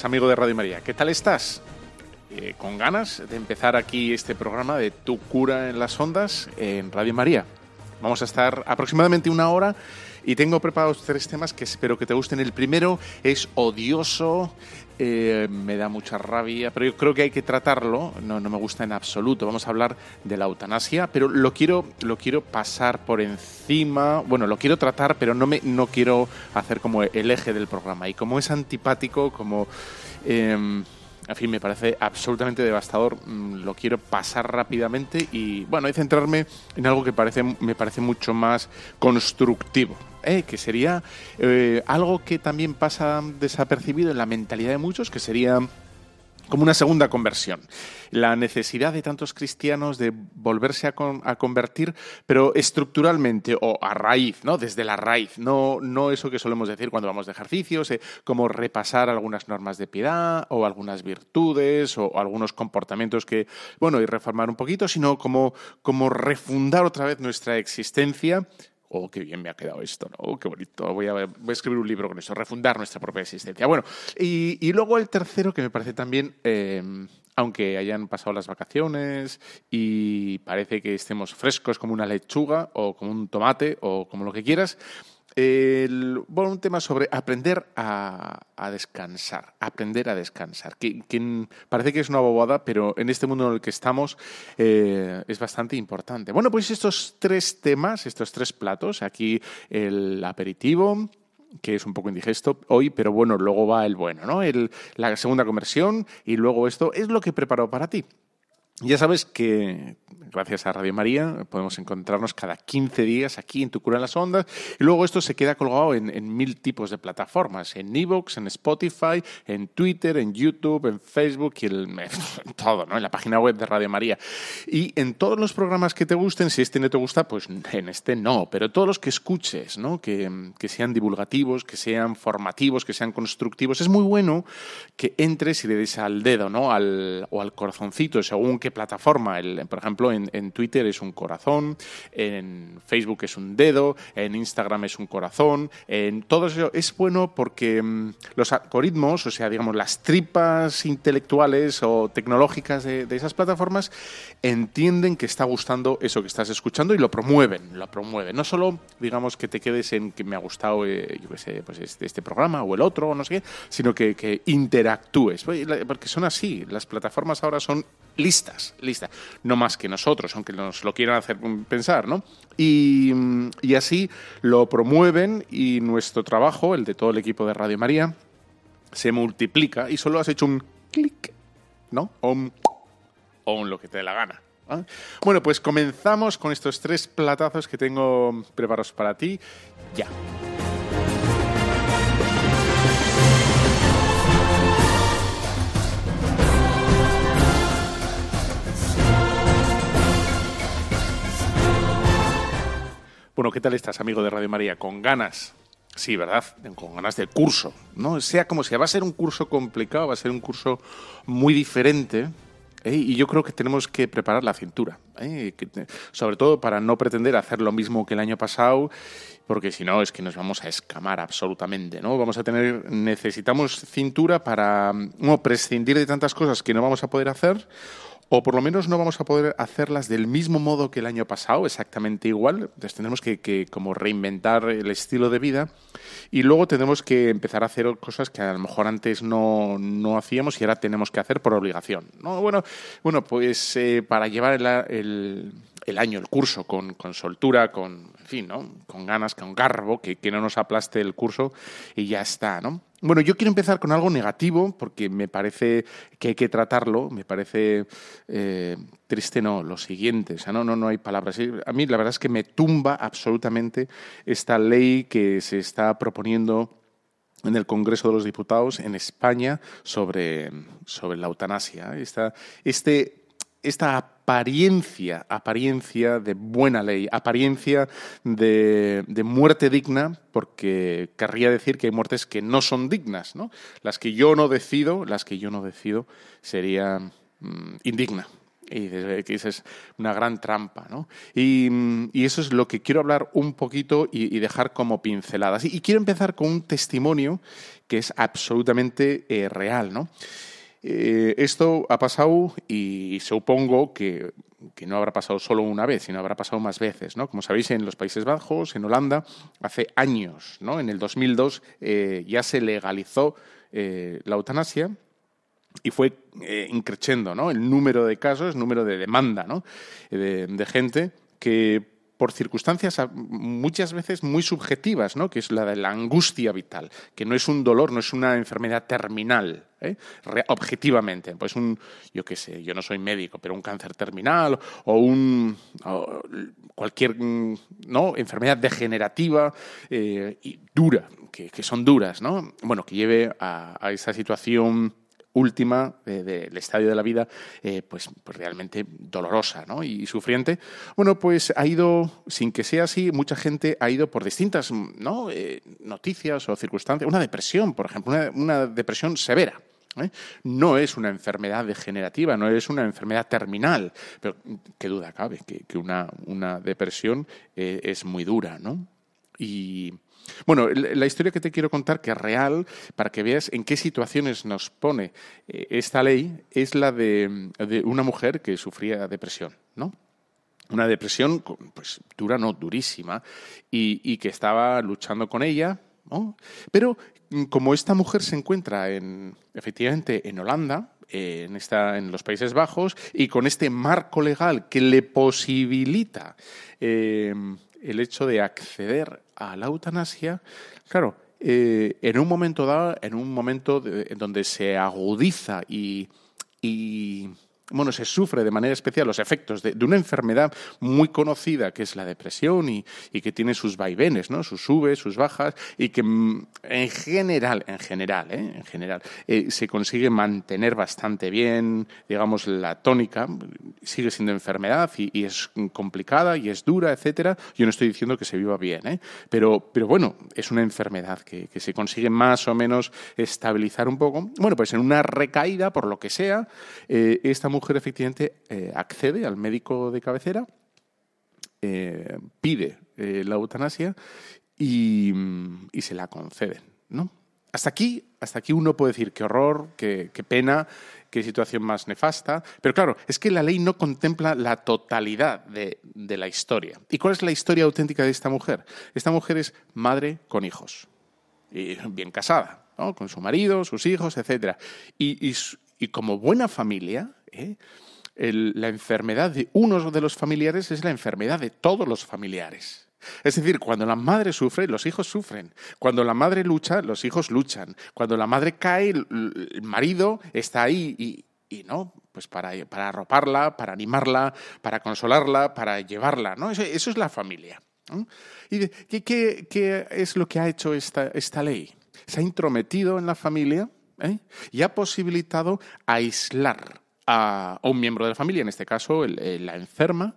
Amigo de Radio María. ¿Qué tal estás? Eh, ¿Con ganas de empezar aquí este programa de Tu cura en las ondas en Radio María? Vamos a estar aproximadamente una hora y tengo preparados tres temas que espero que te gusten. El primero es odioso, eh, me da mucha rabia, pero yo creo que hay que tratarlo. No, no me gusta en absoluto. Vamos a hablar de la eutanasia, pero lo quiero, lo quiero pasar por encima. Bueno, lo quiero tratar, pero no, me, no quiero hacer como el eje del programa. Y como es antipático, como... Eh, en fin, me parece absolutamente devastador. Mm, Lo quiero pasar rápidamente y, bueno, y centrarme en algo que parece, me parece mucho más constructivo. ¿eh? que sería eh, algo que también pasa desapercibido en la mentalidad de muchos, que sería como una segunda conversión. La necesidad de tantos cristianos de volverse a, con- a convertir, pero estructuralmente o a raíz, ¿no? Desde la raíz, no, no eso que solemos decir cuando vamos de ejercicios, eh, como repasar algunas normas de piedad o algunas virtudes o, algunos comportamientos que, bueno, y reformar un poquito, sino como, como refundar otra vez nuestra existencia Oh, qué bien me ha quedado esto, ¿no? Oh, qué bonito. Voy a, escribir un libro con eso, refundar nuestra propia existencia. Bueno, y, luego el tercero que me parece también, eh, aunque hayan pasado las vacaciones y parece que estemos frescos como una lechuga o como un tomate o como lo que quieras, el- bueno, un tema sobre aprender a, descansar, aprender a descansar. Que, parece que es una bobada, pero en este mundo en el que estamos eh, es bastante importante. Bueno, pues estos tres temas, estos tres platos, aquí el aperitivo, que es un poco indigesto hoy, pero bueno, luego va el bueno, ¿no? El, la segunda conversión y luego esto es lo que he preparado para ti. Ya sabes que gracias a Radio María podemos encontrarnos cada 15 días aquí en Tu Cura en las Ondas y luego esto se queda colgado en, mil tipos de plataformas, en Evox, en Spotify, en Twitter, en YouTube, en Facebook y en todo, ¿no? En la página web de Radio María. Y en todos los programas que te gusten, si este no te gusta, pues en este no, pero todos los que escuches, ¿no? Que, que sean divulgativos, que sean formativos, que sean constructivos, es muy bueno que entres y le des al dedo, ¿no? Al, o al corazoncito, según qué plataforma. El- por ejemplo, en, Twitter es un corazón, en Facebook es un dedo, en Instagram es un corazón, en todo eso es bueno porque mm, los algoritmos, o sea, digamos, las tripas intelectuales o tecnológicas de, esas plataformas entienden que está gustando eso que estás escuchando y lo promueven, lo promueven. No solo, digamos, que te quedes en que me ha gustado, eh, pues este, este programa o el otro o no sé qué, sino que, que interactúes. La- Porque son así, las plataformas ahora son listas, listas. No más que nosotros, aunque nos lo quieran hacer pensar, ¿no? Y, mm, y así lo promueven y nuestro trabajo, el de todo el equipo de Radio María, se multiplica y solo has hecho un clic, ¿no? O un, o un lo que te dé la gana. ¿ah? Bueno, pues comenzamos con estos tres platazos que tengo preparados para ti. Ya. Bueno, ¿qué tal estás, amigo de Radio María? ¿Con ganas? Sí, ¿verdad? Con ganas del curso, ¿no? Sea como sea, va a ser un curso complicado, va a ser un curso muy diferente. ¿eh? Y yo creo que tenemos que preparar la cintura, ¿eh? Sobre todo para no pretender hacer lo mismo que el año pasado, porque si no es que nos vamos a escamar absolutamente, ¿no? Vamos a tener, necesitamos cintura para mm, no, prescindir de tantas cosas que no vamos a poder hacer o por lo menos no vamos a poder hacerlas del mismo modo que el año pasado, exactamente igual. Entonces tendremos que, como reinventar el estilo de vida y luego tenemos que empezar a hacer cosas que a lo mejor antes no, hacíamos y ahora tenemos que hacer por obligación. ¿no? Bueno, bueno, pues eh, para llevar el, año, el curso, con, soltura, con, en fin, ¿no? con ganas, con garbo, que, que no nos aplaste el curso y ya está, ¿no? Bueno, yo quiero empezar con algo negativo porque me parece que hay que tratarlo, me parece eh, triste, no, lo siguiente, o sea, no, no, no hay palabras. A mí la verdad es que me tumba absolutamente esta ley que se está proponiendo en el Congreso de los Diputados en España sobre, sobre la eutanasia. Esta, este esta apariencia, apariencia de buena ley, apariencia de, muerte digna, porque querría decir que hay muertes que no son dignas, ¿no? Las que yo no decido, las que yo no decido sería mm, indigna. Y esa es una gran trampa, ¿no? Y, eso es lo que quiero hablar un poquito y, dejar como pinceladas. Y, quiero empezar con un testimonio que es absolutamente eh, real, ¿no? Eh, esto ha pasado y supongo que, no habrá pasado solo una vez, sino habrá pasado más veces. ¿no? Como sabéis, en los Países Bajos, en Holanda, hace años, ¿no? en el 2002, eh, ya se legalizó eh, la eutanasia y fue increciendo ¿no? el número de casos, el número de demanda de, de gente que por circunstancias muchas veces muy subjetivas, ¿no? que es la de la angustia vital, que no es un dolor, no es una enfermedad terminal, ¿eh? objetivamente. Pues un, yo qué sé, yo no soy médico, pero un cáncer terminal o un cualquier ¿no? enfermedad degenerativa eh, y dura, que, son duras, ¿no? Bueno, que lleve a esa situación última del estadio de la vida, eh, pues, pues, realmente dolorosa ¿no? y sufriente. Bueno, pues ha ido, sin que sea así, mucha gente ha ido por distintas. Eh, noticias o circunstancias. Una depresión, por ejemplo, una, depresión severa. ¿eh? No es una enfermedad degenerativa, no es una enfermedad terminal, pero qué duda cabe que, una, depresión es muy dura, ¿no? Y, bueno, la historia que te quiero contar, que es real, para que veas en qué situaciones nos pone eh, esta ley, es la de, una mujer que sufría depresión, ¿no? Una depresión, pues dura, no, durísima, y, que estaba luchando con ella, ¿no? Pero mm, como esta mujer se encuentra en, efectivamente en Holanda, en, esta, en los Países Bajos, y con este marco legal que le posibilita eh, el hecho de acceder a la eutanasia, claro, eh, en un momento dado, en un momento en donde se agudiza y, y bueno, se sufre de manera especial los efectos de, una enfermedad muy conocida que es la depresión y, que tiene sus vaivenes, ¿no? sus subes, sus bajas y que mm, en general, en general, ¿eh? en general, eh, se consigue mantener bastante bien, digamos, la tónica, sigue siendo enfermedad y, es complicada y es dura, etcétera. Yo no estoy diciendo que se viva bien, ¿eh? pero, pero bueno, es una enfermedad que, que se consigue más o menos estabilizar un poco. Bueno, pues en una recaída, por lo que sea, esta mujer mujer efectivamente eh, accede al médico de cabecera, eh, pide eh, la eutanasia y, se la conceden, ¿no? Hasta aquí, hasta aquí uno puede decir qué horror, qué, pena, qué situación más nefasta. Pero claro, es que la ley no contempla la totalidad de, la historia. ¿Y cuál es la historia auténtica de esta mujer? Esta mujer es madre con hijos. Y bien casada, con su marido, sus hijos, etc. y, como buena familia, ¿eh? la enfermedad de uno de los familiares es la enfermedad de todos los familiares. Es decir, cuando la madre sufre, los hijos sufren. Cuando la madre lucha, los hijos luchan. Cuando la madre cae, el marido está ahí y, no, pues para, para, arroparla, para animarla, para consolarla, para llevarla. Eso, es la familia. ¿Y qué, es lo que ha hecho esta, esta ley? Se ha intrometido en la familia ¿eh? y ha posibilitado aislar a, un miembro de la familia, en este caso la enferma,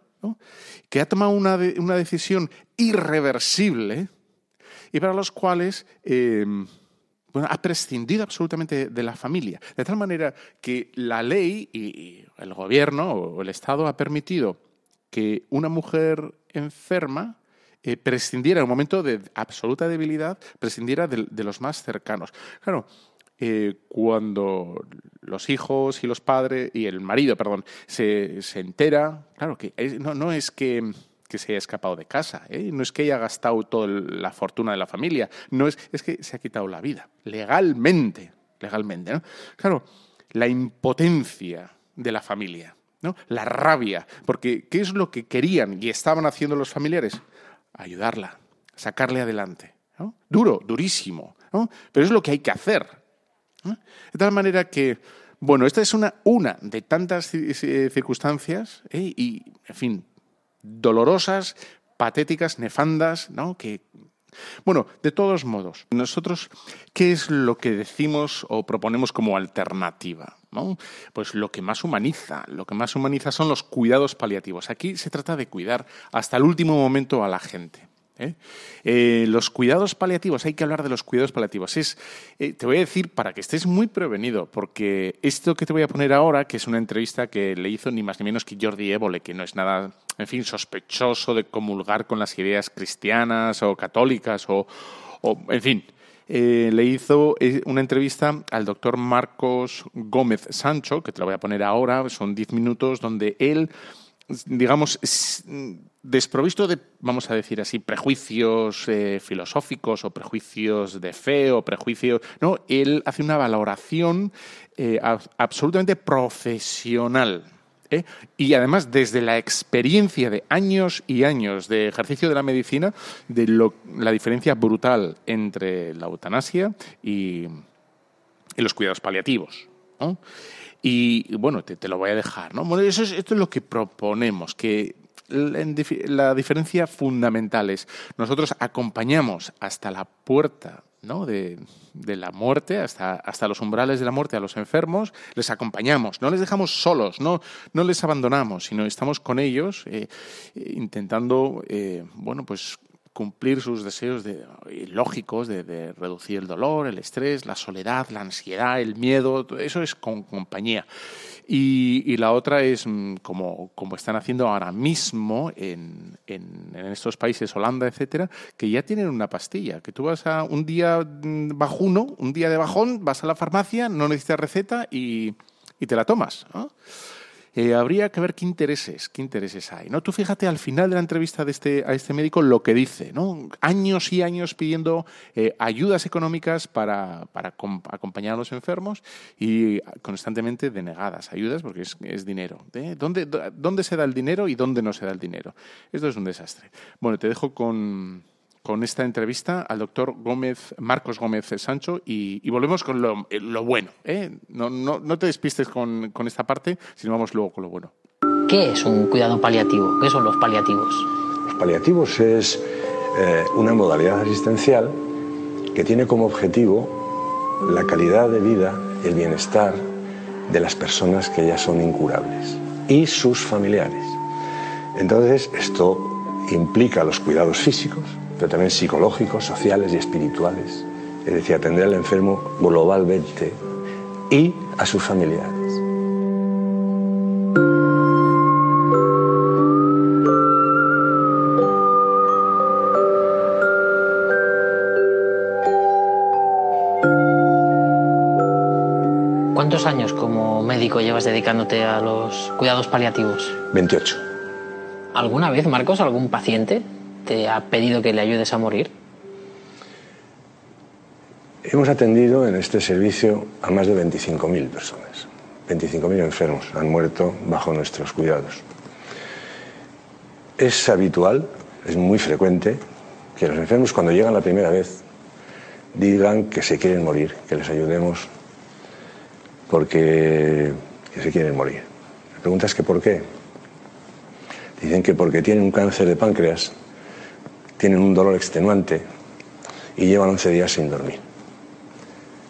que ha tomado una, una, decisión irreversible y para los cuales em, ha prescindido absolutamente de la familia. De tal manera que la ley y, el gobierno o el Estado ha permitido que una mujer enferma eh, prescindiera en un momento de absoluta debilidad, prescindiera de, de los más cercanos. Claro, eh, cuando los hijos y los padres, y el marido, perdón, se, se entera, claro que no, no es que que se haya escapado de casa, ¿eh? no es que haya gastado toda la fortuna de la familia, no es, es que se ha quitado la vida, legalmente, legalmente. Claro, la impotencia de la familia, ¿no? La rabia, porque ¿qué es lo que querían y estaban haciendo los familiares? Ayudarla, sacarle adelante, Duro, durísimo, Pero es lo que hay que hacer. De tal manera que, bueno, esta es una, una de tantas circunstancias ¿eh? y, en fin, dolorosas, patéticas, nefandas, ¿no? Que, bueno, de todos modos, nosotros, ¿qué es lo que decimos o proponemos como alternativa? ¿no? Pues lo que más humaniza, lo que más humaniza son los cuidados paliativos. Aquí se trata de cuidar hasta el último momento a la gente. ¿Eh? Eh, los cuidados paliativos, hay que hablar de los cuidados paliativos. Es, eh, te voy a decir para que estés muy prevenido, porque esto que te voy a poner ahora, que es una entrevista que le hizo ni más ni menos que Jordi Évole, que no es nada, en fin, sospechoso de comulgar con las ideas cristianas o católicas o, en fin, le hizo una entrevista al doctor Marcos Gómez Sancho, que te la voy a poner ahora, son diez minutos, donde él digamos, desprovisto de, vamos a decir así, prejuicios eh, filosóficos o prejuicios de fe o prejuicios. No, él hace una valoración eh, absolutamente profesional. ¿eh? Y además, desde la experiencia de años y años de ejercicio de la medicina, de la diferencia brutal entre la eutanasia y, los cuidados paliativos. Y bueno, te, lo voy a dejar. ¿no? Bueno, eso esto es lo que proponemos, que la, diferencia fundamental es nosotros acompañamos hasta la puerta ¿no? de, la muerte, hasta, hasta los umbrales de la muerte a los enfermos, les acompañamos, no les dejamos solos, no, no les abandonamos, sino estamos con ellos eh, intentando, eh, bueno, pues cumplir sus deseos de, lógicos de, reducir el dolor, el estrés, la soledad, la ansiedad, el miedo, eso es con compañía. Y, la otra es mm, como, como, están haciendo ahora mismo en, en, estos países, Holanda, etcétera, que ya tienen una pastilla, que tú vas a un día mm, bajuno, un día de bajón, vas a la farmacia, no necesitas receta y, y te la tomas. Eh, habría que ver qué intereses, qué intereses hay. ¿no? Tú fíjate al final de la entrevista de este, a este médico lo que dice, ¿no? Años y años pidiendo eh, ayudas económicas para, para acompañar a los enfermos y constantemente denegadas ayudas porque es, es dinero. ¿eh? ¿Dónde, ¿Dónde se da el dinero y dónde no se da el dinero? Esto es un desastre. Bueno, te dejo con con esta entrevista al doctor Gómez, Marcos Gómez Sancho y, volvemos con lo, eh, bueno. ¿eh? No, no, no, te despistes con, con, esta parte, sino vamos luego con lo bueno. ¿Qué es un cuidado paliativo? ¿Qué son los paliativos? Los paliativos es eh, una modalidad asistencial que tiene como objetivo la calidad de vida y el bienestar de las personas que ya son incurables y sus familiares. Entonces, esto implica los cuidados físicos, pero también psicológicos, sociales y espirituales. Es decir, atender al enfermo globalmente y a sus familiares. ¿Cuántos años como médico llevas dedicándote a los cuidados paliativos? 28. ¿Alguna vez, Marcos, algún paciente te ha pedido que le ayudes a morir? Hemos atendido en este servicio a más de 25.000 personas. 25.000 enfermos han muerto bajo nuestros cuidados. Es habitual, es muy frecuente, que los enfermos cuando llegan la primera vez digan que se quieren morir, que les ayudemos porque se quieren morir. La pregunta es que por qué. Dicen que porque tienen un cáncer de páncreas tienen un dolor extenuante y llevan 11 días sin dormir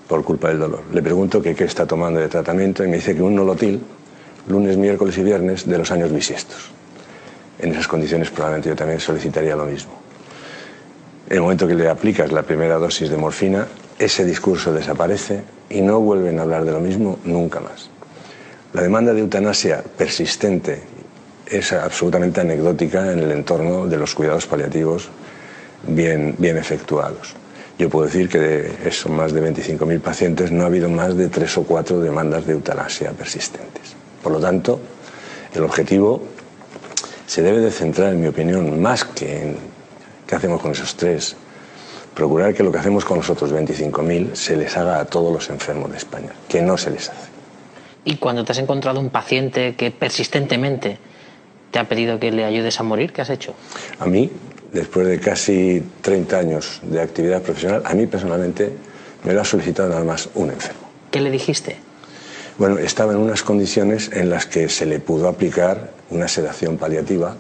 por culpa del dolor. Le pregunto que qué está tomando de tratamiento y me dice que un nolotil lunes, miércoles y viernes de los años bisiestos. En esas condiciones probablemente yo también solicitaría lo mismo. El momento que le aplicas la primera dosis de morfina, ese discurso desaparece y no vuelven a hablar de lo mismo nunca más. La demanda de eutanasia persistente es absolutamente anecdótica en el entorno de los cuidados paliativos bien, bien efectuados. yo puedo decir que de esos más de 25.000 pacientes no ha habido más de tres o cuatro demandas de eutanasia persistentes. Por lo tanto, el objetivo se debe de centrar, en mi opinión, más que en qué hacemos con esos tres, procurar que lo que hacemos con los otros 25.000 se les haga a todos los enfermos de España, que no se les hace. Y cuando te has encontrado un paciente que persistentemente te ha pedido que le ayudes a morir, ¿qué has hecho? A mí, después de casi 30 años de actividad profesional, a mí personalmente me lo ha solicitado nada más un enfermo. ¿Qué le dijiste? Bueno, estaba en unas condiciones en las que se le pudo aplicar una sedación paliativa,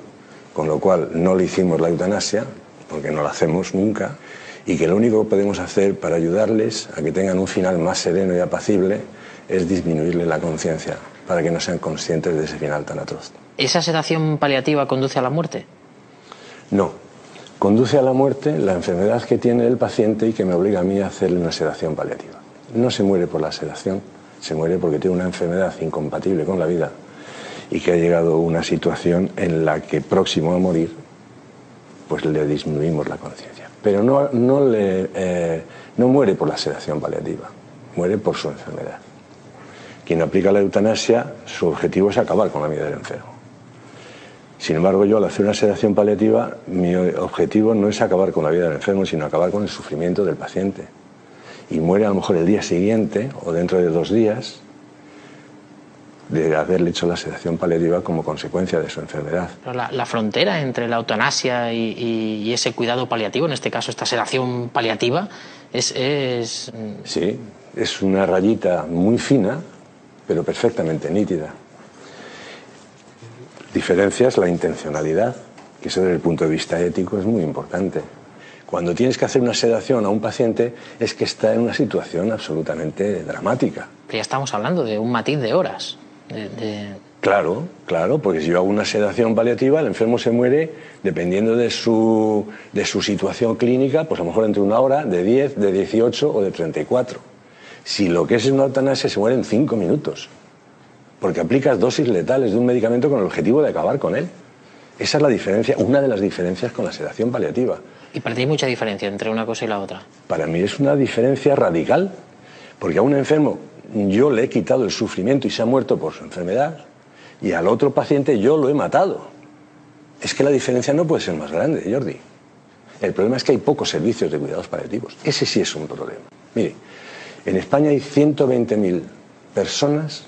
con lo cual no le hicimos la eutanasia, porque no la hacemos nunca, y que lo único que podemos hacer para ayudarles a que tengan un final más sereno y apacible es disminuirle la conciencia, para que no sean conscientes de ese final tan atroz. ¿Esa sedación paliativa conduce a la muerte? No, conduce a la muerte la enfermedad que tiene el paciente y que me obliga a mí a hacerle una sedación paliativa. No se muere por la sedación, se muere porque tiene una enfermedad incompatible con la vida y que ha llegado a una situación en la que próximo a morir, pues le disminuimos la conciencia. Pero no, no, le, eh, no muere por la sedación paliativa, muere por su enfermedad. Quien aplica la eutanasia, su objetivo es acabar con la vida del enfermo. Sin embargo, yo al hacer una sedación paliativa, mi objetivo no es acabar con la vida del enfermo, sino acabar con el sufrimiento del paciente. Y muere a lo mejor el día siguiente o dentro de dos días de haberle hecho la sedación paliativa como consecuencia de su enfermedad. La, la frontera entre la eutanasia y, y, y, ese cuidado paliativo, en este caso esta sedación paliativa, es, es... Sí, es una rayita muy fina, pero perfectamente nítida. Diferencia es la intencionalidad, que eso desde el punto de vista ético es muy importante. Cuando tienes que hacer una sedación a un paciente es que está en una situación absolutamente dramática. Pero ya estamos hablando de un matiz de horas. De, de... Claro, claro, porque si yo hago una sedación paliativa, el enfermo se muere dependiendo de su, de su situación clínica, pues a lo mejor entre una hora, de 10, de 18 o de 34. Si lo que es una eutanasia, se muere en 5 minutos porque aplicas dosis letales de un medicamento con el objetivo de acabar con él. Esa es la diferencia, una de las diferencias con la sedación paliativa. ¿Y para ti hay mucha diferencia entre una cosa y la otra? Para mí es una diferencia radical, porque a un enfermo yo le he quitado el sufrimiento y se ha muerto por su enfermedad, y al otro paciente yo lo he matado. Es que la diferencia no puede ser más grande, Jordi. El problema es que hay pocos servicios de cuidados paliativos. Ese sí es un problema. Mire, en España hay 120.000 personas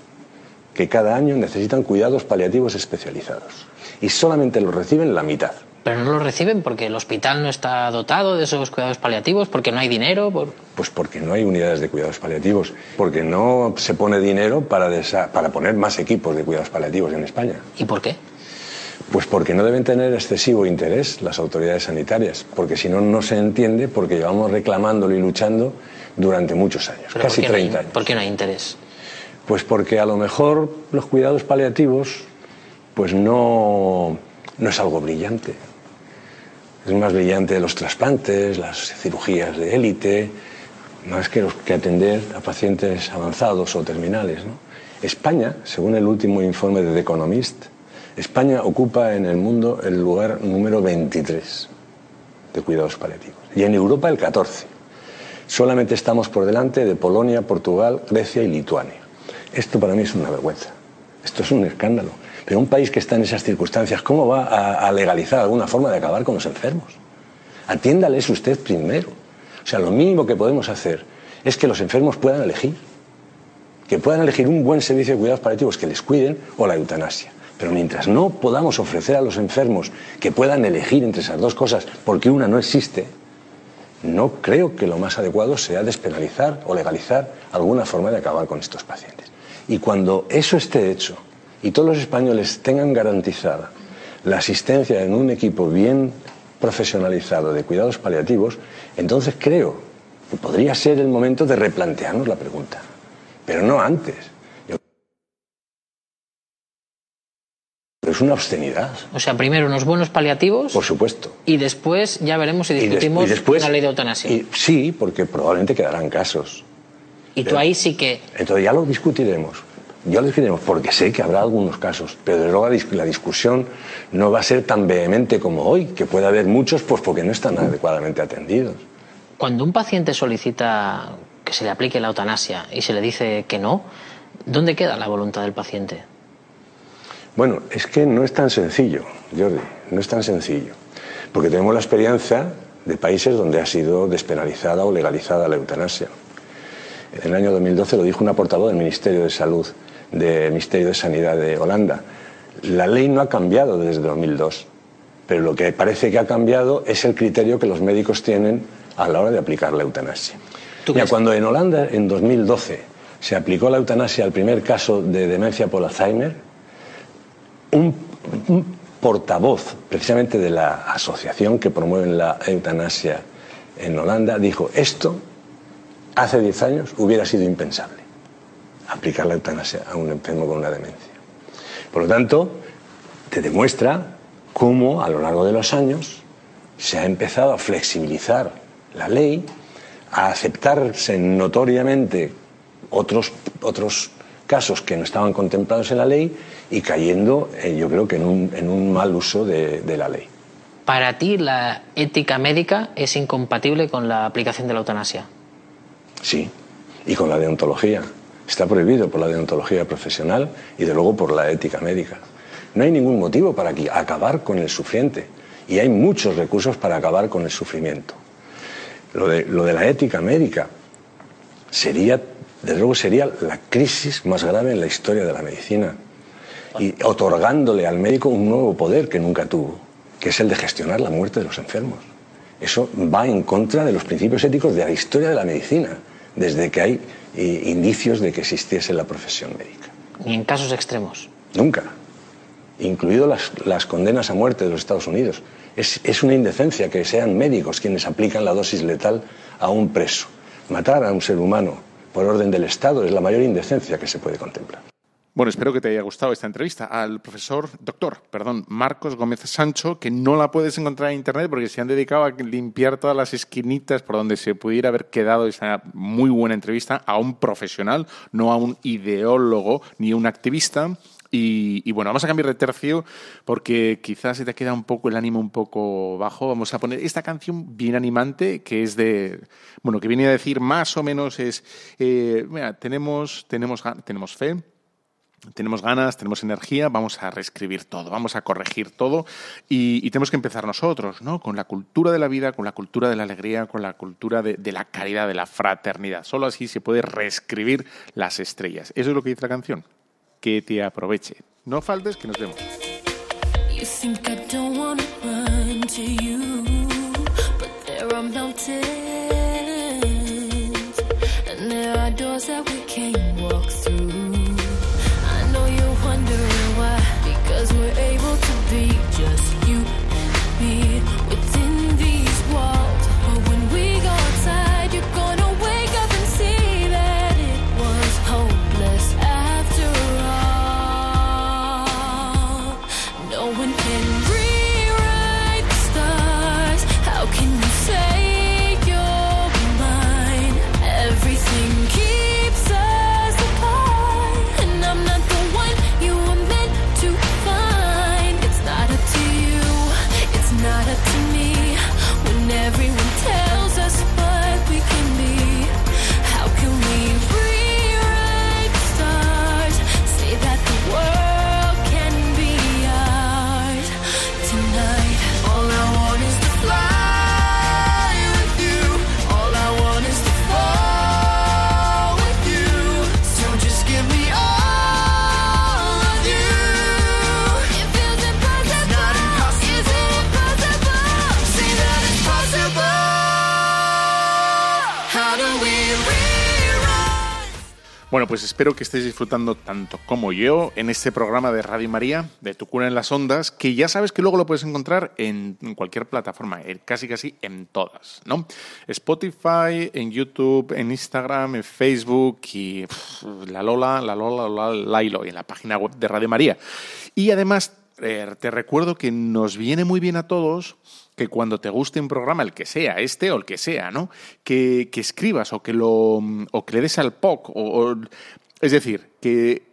que cada año necesitan cuidados paliativos especializados y solamente los reciben la mitad. Pero no los reciben porque el hospital no está dotado de esos cuidados paliativos, porque no hay dinero. Por... Pues porque no hay unidades de cuidados paliativos, porque no se pone dinero para, para poner más equipos de cuidados paliativos en España. ¿Y por qué? Pues porque no deben tener excesivo interés las autoridades sanitarias, porque si no, no se entiende porque llevamos reclamándolo y luchando durante muchos años, ¿Pero casi por 30 no hay, años. ¿Por qué no hay interés? Pues porque a lo mejor los cuidados paliativos pues no, no es algo brillante. Es más brillante los trasplantes, las cirugías de élite, más que, los, que atender a pacientes avanzados o terminales. ¿no? España, según el último informe de The Economist, España ocupa en el mundo el lugar número 23 de cuidados paliativos y en Europa el 14. Solamente estamos por delante de Polonia, Portugal, Grecia y Lituania. Esto para mí es una vergüenza. Esto es un escándalo. Pero un país que está en esas circunstancias, ¿cómo va a, legalizar alguna forma de acabar con los enfermos? Atiéndales usted primero. O sea, lo mínimo que podemos hacer es que los enfermos puedan elegir. Que puedan elegir un buen servicio de cuidados paliativos que les cuiden o la eutanasia. Pero mientras no podamos ofrecer a los enfermos que puedan elegir entre esas dos cosas, porque una no existe, no creo que lo más adecuado sea despenalizar o legalizar alguna forma de acabar con estos pacientes. Y cuando eso esté hecho y todos los españoles tengan garantizada la asistencia en un equipo bien profesionalizado de cuidados paliativos, entonces creo que podría ser el momento de replantearnos la pregunta, pero no antes. Pero es una obscenidad. O sea, primero unos buenos paliativos. Por supuesto. Y después ya veremos si discutimos y des y después, una ley de eutanasia. Y, sí, porque probablemente quedarán casos. Y tú ahí sí que. Entonces ya lo discutiremos. Ya lo discutiremos porque sé que habrá algunos casos, pero desde luego la discusión no va a ser tan vehemente como hoy, que puede haber muchos pues porque no están adecuadamente atendidos. Cuando un paciente solicita que se le aplique la eutanasia y se le dice que no, ¿dónde queda la voluntad del paciente? Bueno, es que no es tan sencillo, Jordi, no es tan sencillo. Porque tenemos la experiencia de países donde ha sido despenalizada o legalizada la eutanasia. En el año 2012 lo dijo una portavoz del Ministerio de Salud, del Ministerio de Sanidad de Holanda. La ley no ha cambiado desde 2002, pero lo que parece que ha cambiado es el criterio que los médicos tienen a la hora de aplicar la eutanasia. Mira, cuando en Holanda, en 2012, se aplicó la eutanasia al primer caso de demencia por Alzheimer, un, portavoz precisamente de la asociación que promueve la eutanasia en Holanda dijo, esto hace 10 años hubiera sido impensable, aplicar la eutanasia a un enfermo con una demencia. Por lo tanto, te demuestra cómo a lo largo de los años se ha empezado a flexibilizar la ley, a aceptarse notoriamente otros, otros casos que no estaban contemplados en la ley y cayendo, eh, yo creo que en un, en un mal uso de, de la ley. Para ti, la ética médica es incompatible con la aplicación de la eutanasia. Sí, y con la deontología. Está prohibido por la deontología profesional y de luego por la ética médica. No hay ningún motivo para aquí acabar con el sufriente y hay muchos recursos para acabar con el sufrimiento. Lo de, lo de la ética médica sería, desde luego, sería la crisis más grave en la historia de la medicina y otorgándole al médico un nuevo poder que nunca tuvo, que es el de gestionar la muerte de los enfermos. Eso va en contra de los principios éticos de la historia de la medicina, desde que hay eh, indicios de que existiese la profesión médica. Ni en casos extremos. Nunca. Incluido las, las condenas a muerte de los Estados Unidos. Es, es una indecencia que sean médicos quienes aplican la dosis letal a un preso. Matar a un ser humano por orden del Estado es la mayor indecencia que se puede contemplar. Bueno, espero que te haya gustado esta entrevista al profesor, doctor, perdón, Marcos Gómez Sancho, que no la puedes encontrar en internet porque se han dedicado a limpiar todas las esquinitas por donde se pudiera haber quedado esa muy buena entrevista a un profesional, no a un ideólogo ni a un activista. Y, bueno, vamos a cambiar de tercio porque quizás se te queda un poco el ánimo un poco bajo. Vamos a poner esta canción bien animante que es de, bueno, que viene a decir más o menos es, eh, mira, tenemos, tenemos, tenemos fe, tenemos ganas, tenemos energía, vamos a reescribir todo, vamos a corregir todo y, tenemos que empezar nosotros, ¿no? Con la cultura de la vida, con la cultura de la alegría, con la cultura de, la caridad, de la fraternidad. Solo así se puede reescribir las estrellas. Eso es lo que dice la canción. Que te aproveche. No faltes, que nos vemos. Bueno, pues espero que estéis disfrutando tanto como yo en este programa de Radio María, de Tu Cura en las Ondas, que ya sabes que luego lo puedes encontrar en cualquier plataforma, casi casi en todas, ¿no? Spotify, en YouTube, en Instagram, en Facebook y la Lola, la Lola, la Lailo, y en la página web de Radio María. Y además eh, te recuerdo que nos viene muy bien a todos que cuando te guste un programa, el que sea, este o el que sea, ¿no? Que, que escribas o que, lo, o que le des al POC. O, es decir, que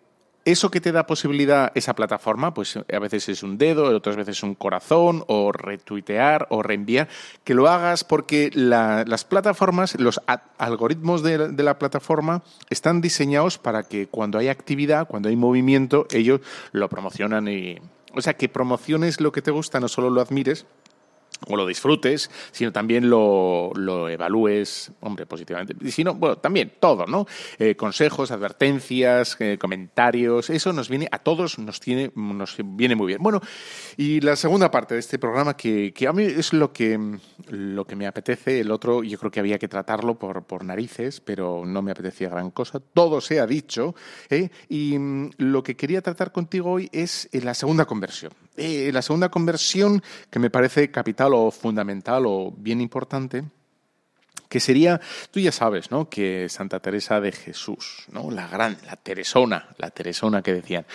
eso que te da posibilidad esa plataforma, pues a veces es un dedo, otras veces un corazón, o retuitear, o reenviar, que lo hagas porque las plataformas, los algoritmos de, de, la plataforma están diseñados para que cuando hay actividad, cuando hay movimiento, ellos lo promocionan y... O sea, que promociones lo que te gusta, no solo lo admires, o lo disfrutes, sino también lo, lo evalúes, hombre, positivamente. Y si no, bueno, también todo, ¿no? Eh, consejos, advertencias, eh, comentarios, eso nos viene, a todos nos, tiene, nos viene muy bien. Bueno, y la segunda parte de este programa, que, que a mí es lo que, lo que me apetece, el otro yo creo que había que tratarlo por, por narices, pero no me apetecía gran cosa, todo se ha dicho, ¿eh? y mm, lo que quería tratar contigo hoy es la segunda conversión. la segunda conversión que me parece capital o fundamental o bien importante, que sería, tú ya sabes, ¿no? Que Santa Teresa de Jesús, ¿no? La gran, la Teresona, la Teresona que decían,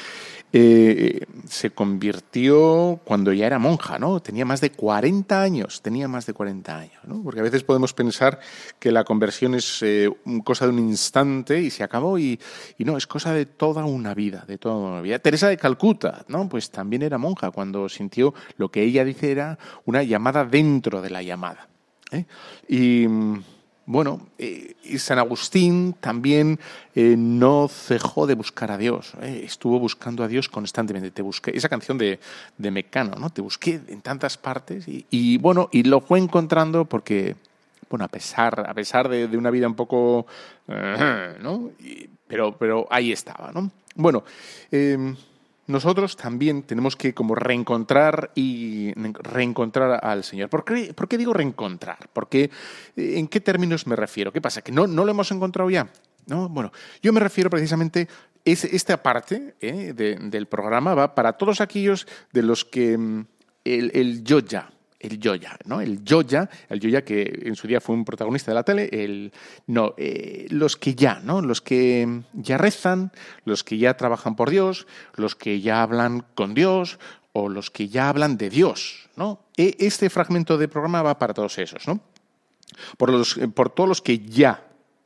eh, se convirtió cuando ya era monja, ¿no? Tenía más de 40 años, tenía más de 40 años, ¿no? Porque a veces podemos pensar que la conversión es eh, cosa de un instante y se acabó y, y, no, es cosa de toda una vida, de toda una vida. Teresa de Calcuta, ¿no? Pues también era monja cuando sintió lo que ella dice era una llamada dentro de la llamada. ¿Eh? Y bueno, eh, y San Agustín también eh, no cejó de buscar a Dios, estuvo buscando a Dios constantemente. Te busqué, esa canción de, de Mecano, ¿no? Te busqué en tantas partes y, bueno, y lo fue encontrando porque, bueno, a pesar, a pesar de, una vida un poco, ¿no? pero, pero ahí estaba, ¿no? Bueno, nosotros también tenemos que como reencontrar y reencontrar al Señor. ¿Por qué, por qué digo reencontrar? Porque ¿en qué términos me refiero? ¿Qué pasa? ¿Que no, no lo hemos encontrado ya? ¿No? Bueno, yo me refiero precisamente es esta parte ¿eh? del programa va para todos aquellos de los que mm, el, el yo ya, el Yoya, ¿no? El Yoya, el Yoya que en su día fue un protagonista de la tele, el, no, eh, los que ya, ¿no? Los que ya rezan, los que ya trabajan por Dios, los que ya hablan con Dios o los que ya hablan de Dios, ¿no? E, este fragmento de programa va para todos esos, ¿no? Por, los, por todos los que ya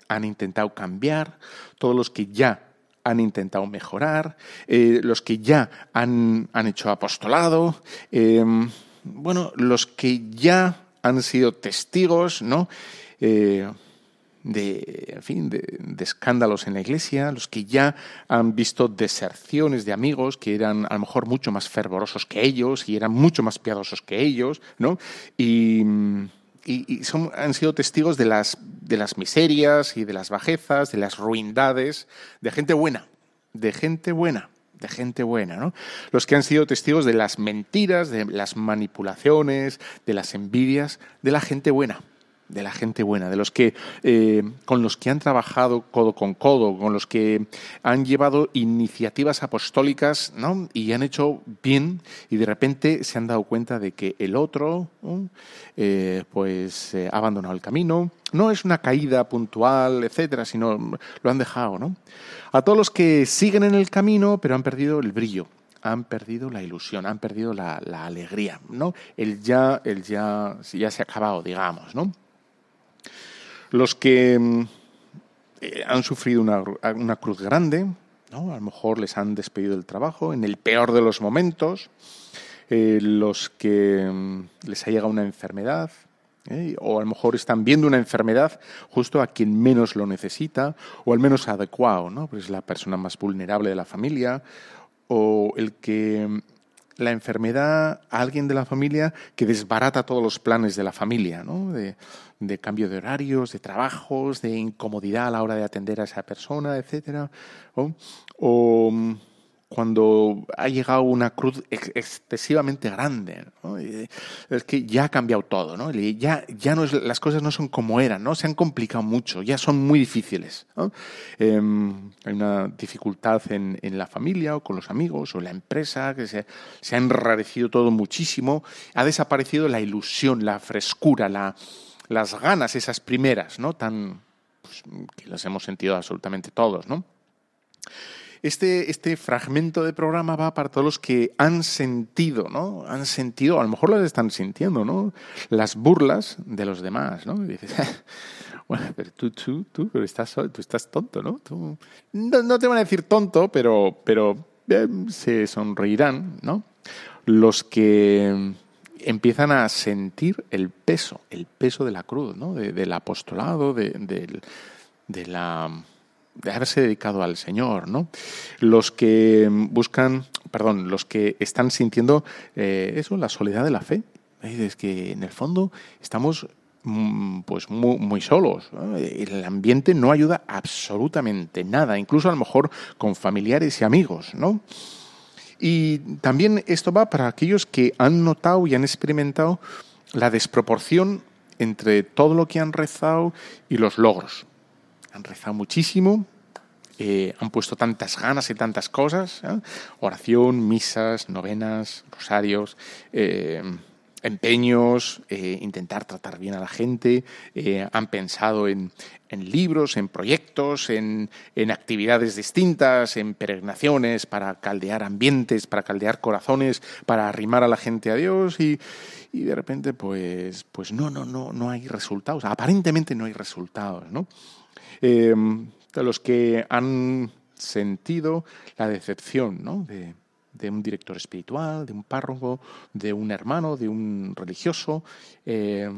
han intentado cambiar, todos los que ya han intentado mejorar, eh, los que ya han, han hecho apostolado, eh, bueno, los que ya han sido testigos, ¿no? Eh, de, en fin, de, escándalos en la iglesia, los que ya han visto deserciones de amigos que eran a lo mejor mucho más fervorosos que ellos y eran mucho más piadosos que ellos, ¿no? Y, son, han sido testigos de las, de las miserias y de las bajezas, de las ruindades, de gente buena, de gente buena de gente buena, ¿no? Los que han sido testigos de las mentiras, de las manipulaciones, de las envidias, de la gente buena de la gente buena, de los que eh, con los que han trabajado codo con codo, con los que han llevado iniciativas apostólicas, ¿no? Y han hecho bien y de repente se han dado cuenta de que el otro, eh, pues eh, ha abandonado el camino. No es una caída puntual, etcétera, sino lo han dejado, ¿no? A todos los que siguen en el camino, pero han perdido el brillo, han perdido la ilusión, han perdido la, alegría, ¿no? El ya, el ya, ya se ha acabado, digamos, ¿no? Los que mm, eh, han sufrido una, cruz grande, ¿no? A lo mejor les han despedido del trabajo en el peor de los momentos, eh, los que mm, les ha llegado una enfermedad, ¿eh? o a lo mejor están viendo una enfermedad justo a quien menos lo necesita, o al menos adecuado, ¿no? Pues es la persona más vulnerable de la familia, o el que la enfermedad a alguien de la familia que desbarata todos los planes de la familia, ¿no? de, cambio de horarios, de trabajos, de incomodidad a la hora de atender a esa persona, etcétera, o cuando ha llegado una cruz excesivamente grande. Es que ya ha cambiado todo, ¿no? Ya, ya no es, las cosas no son como eran, ¿no? Se han complicado mucho, ya son muy difíciles. Em, hay una dificultad en, en, la familia o con los amigos o en la empresa, que se, se, ha enrarecido todo muchísimo, ha desaparecido la ilusión, la frescura, la, las ganas, esas primeras, ¿no? Tan, pues, que las hemos sentido absolutamente todos, ¿no? Este, este fragmento de programa va para todos los que han sentido, ¿no? Han sentido, a lo mejor las están sintiendo, ¿no? Las burlas de los demás, ¿no? dices, Bueno, pero tú, tú, tú, pero estás, tú estás tonto, ¿no? no, no te van a decir tonto, pero, pero eh, se sonreirán, ¿no? Los que empiezan a sentir el peso, el peso de la cruz, ¿no? del apostolado, de, de, la de haberse dedicado al Señor, ¿no? Los que buscan, perdón, los que están sintiendo eh, eso, la soledad de la fe. Es que en el fondo estamos mm, pues muy, muy solos. El ambiente no ayuda absolutamente nada, incluso a lo mejor con familiares y amigos, ¿no? Y también esto va para aquellos que han notado y han experimentado la desproporción entre todo lo que han rezado y los logros. Han rezado muchísimo, eh, han puesto tantas ganas y tantas cosas, ¿eh? oración, misas, novenas, rosarios, eh, empeños, intentar tratar bien a la gente, han pensado en, libros, en proyectos, en, actividades distintas, en peregrinaciones para caldear ambientes, para caldear corazones, para arrimar a la gente a Dios y, de repente pues, pues no, no, no, no hay resultados, aparentemente no hay resultados, ¿no? Eh, los que han sentido la decepción, ¿no? De, un director espiritual, de un párroco, de un hermano, de un religioso, eh,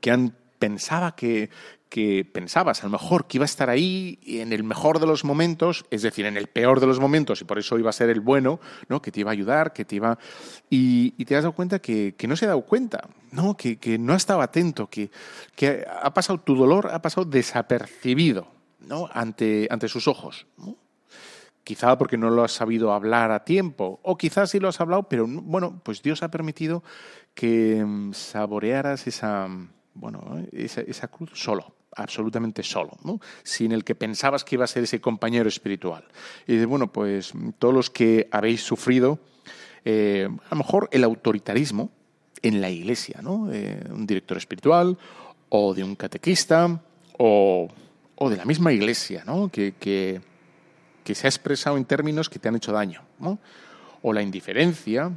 que han pensaba que, que pensabas a lo mejor que iba a estar ahí en el mejor de los momentos, es decir, en el peor de los momentos, y por eso iba a ser el bueno, ¿no? que te iba a ayudar, que te iba... Y, te has dado cuenta que, no se ha dado cuenta, ¿no? Que, que no ha estado atento, que, que, ha pasado tu dolor, ha pasado desapercibido ¿no? ante, ante sus ojos. quizá porque no lo has sabido hablar a tiempo, o quizás sí lo has hablado, pero bueno, pues Dios ha permitido que mm, saborearas esa, bueno, esa, cruz solo, absolutamente solo, sin el que pensabas que iba a ser ese compañero espiritual. Y de bueno, pues todos los que habéis sufrido, eh, a lo mejor el autoritarismo en la iglesia, ¿no? Eh, un director espiritual, o de un catequista, o, o de la misma iglesia, ¿no? que, que que se ha expresado en términos que te han hecho daño, ¿no? O la indiferencia,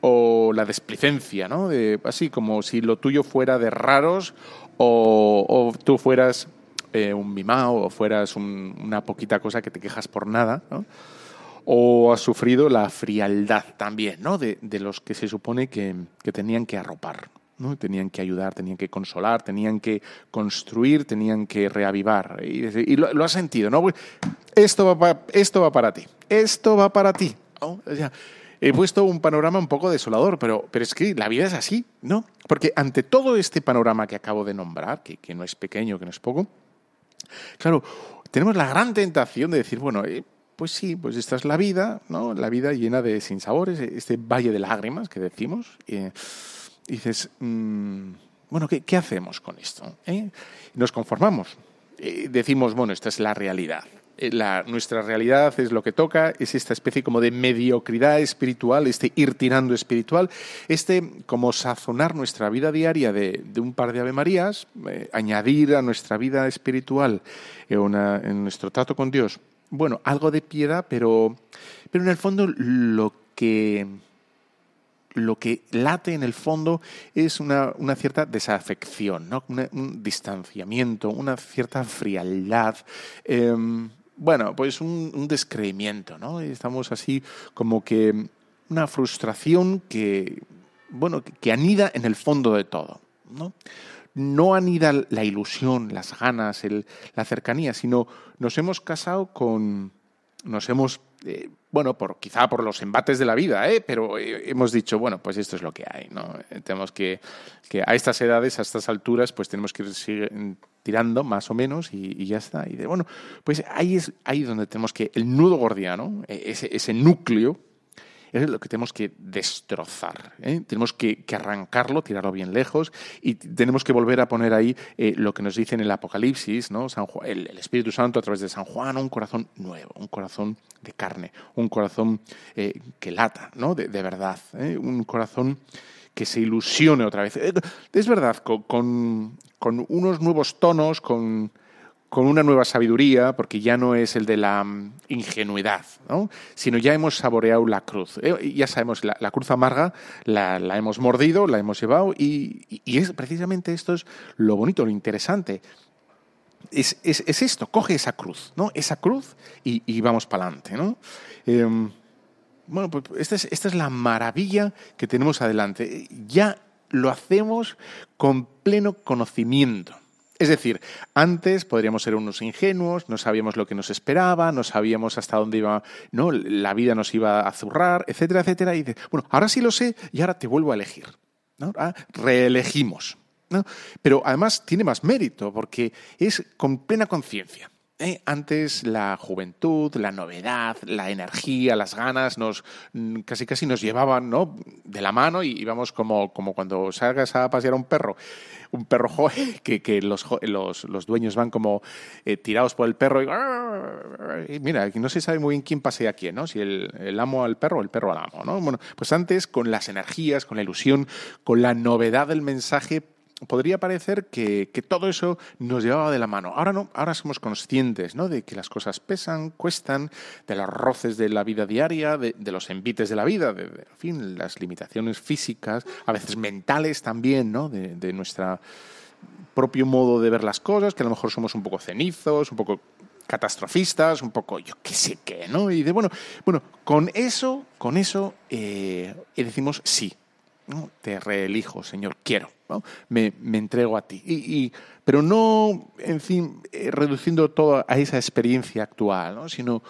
o la desplicencia, ¿no? Así como si lo tuyo fuera de raros o, tú fueras eh, un mimado o fueras una poquita cosa que te quejas por nada, ¿no? O has sufrido la frialdad también, ¿no? De, los que se supone que, tenían que arropar, ¿no? Tenían que ayudar, tenían que consolar, tenían que construir, tenían que reavivar. Y, lo, has sentido, ¿no? esto va, esto va para ti, esto va para ti. He puesto un panorama un poco desolador, pero, pero es que la vida es así, ¿no? Porque ante todo este panorama que acabo de nombrar, que, que no es pequeño, que no es poco, claro, tenemos la gran tentación de decir, bueno, eh, pues sí, pues esta es la vida, ¿no? La vida llena de sinsabores, este valle de lágrimas que decimos. y dices, mm, bueno, ¿qué, ¿qué, hacemos con esto? Eh? Nos conformamos. decimos, bueno, esta es la realidad. Eh, nuestra realidad es lo que toca, es esta especie como de mediocridad espiritual, este ir tirando espiritual, este como sazonar nuestra vida diaria de, un par de Ave Marías, eh, añadir a nuestra vida espiritual eh, en nuestro trato con Dios, bueno, algo de piedad, pero, pero en el fondo lo que lo que late en el fondo es una, cierta desafección, ¿no? un distanciamiento, una cierta frialdad. Em, bueno, pues un, descreimiento, ¿no? Estamos así como que una frustración que, bueno, que anida en el fondo de todo, ¿no? No anida la ilusión, las ganas, la cercanía, sino nos hemos casado con, nos hemos eh, bueno, por, quizá por los embates de la vida, ¿eh? pero eh, hemos dicho, bueno, pues esto es lo que hay, ¿no? Tenemos que, que a estas edades, a estas alturas, pues tenemos que ir tirando más o menos y, ya está. Y de, bueno, pues ahí es ahí donde tenemos que, el nudo gordiano, e, ese, ese núcleo, es lo que tenemos que destrozar. ¿eh? Tenemos que, arrancarlo, tirarlo bien lejos y tenemos que volver a poner ahí eh, lo que nos dice en el Apocalipsis, ¿no? El, Espíritu Santo a través de San Juan, un corazón nuevo, un corazón de carne, un corazón eh, que lata, ¿no? de, verdad, un corazón que se ilusione otra vez. Es verdad, con, con unos nuevos tonos, con con una nueva sabiduría, porque ya no es el de la mm, ingenuidad, ¿no? sino ya hemos saboreado la cruz. Eh, ya sabemos, la, cruz amarga la, hemos mordido, la hemos llevado, y, es precisamente esto es lo bonito, lo interesante. Es, esto, coge esa cruz, ¿no? Esa cruz y, vamos para adelante, ¿no? Em, bueno, pues esta es, esta es la maravilla que tenemos adelante. Ya lo hacemos con pleno conocimiento. Es decir, antes podríamos ser unos ingenuos, no sabíamos lo que nos esperaba, no sabíamos hasta dónde iba, ¿no? La vida nos iba a zurrar, etcétera, etcétera. Y dice, bueno, ahora sí lo sé y ahora te vuelvo a elegir. ¿no? reelegimos. Pero además tiene más mérito porque es con plena conciencia. ¿Eh? Antes la juventud, la novedad, la energía, las ganas nos mm, casi casi nos llevaban ¿no? de la mano y íbamos como, como cuando salgas a pasear a un perro, un perro joven, que, que los, los, los, dueños van como eh, tirados por el perro y, y, mira, no se sabe muy bien quién pasea a quién, ¿no? si el, el, amo al perro o el perro al amo. ¿no? Bueno, pues antes con las energías, con la ilusión, con la novedad del mensaje podría parecer que, todo eso nos llevaba de la mano. Ahora no, ahora somos conscientes ¿no? de que las cosas pesan, cuestan, de los roces de la vida diaria, de, los envites de la vida, de, fin, las limitaciones físicas, a veces mentales también, ¿no? de, de nuestro propio modo de ver las cosas, que a lo mejor somos un poco cenizos, un poco catastrofistas, un poco yo qué sé qué, ¿no? Y de bueno, bueno, con eso, con eso eh, decimos sí, te reelijo, Señor, quiero, me, entrego a ti. Y, pero no, en fin, eh, reduciendo todo a esa experiencia actual, sino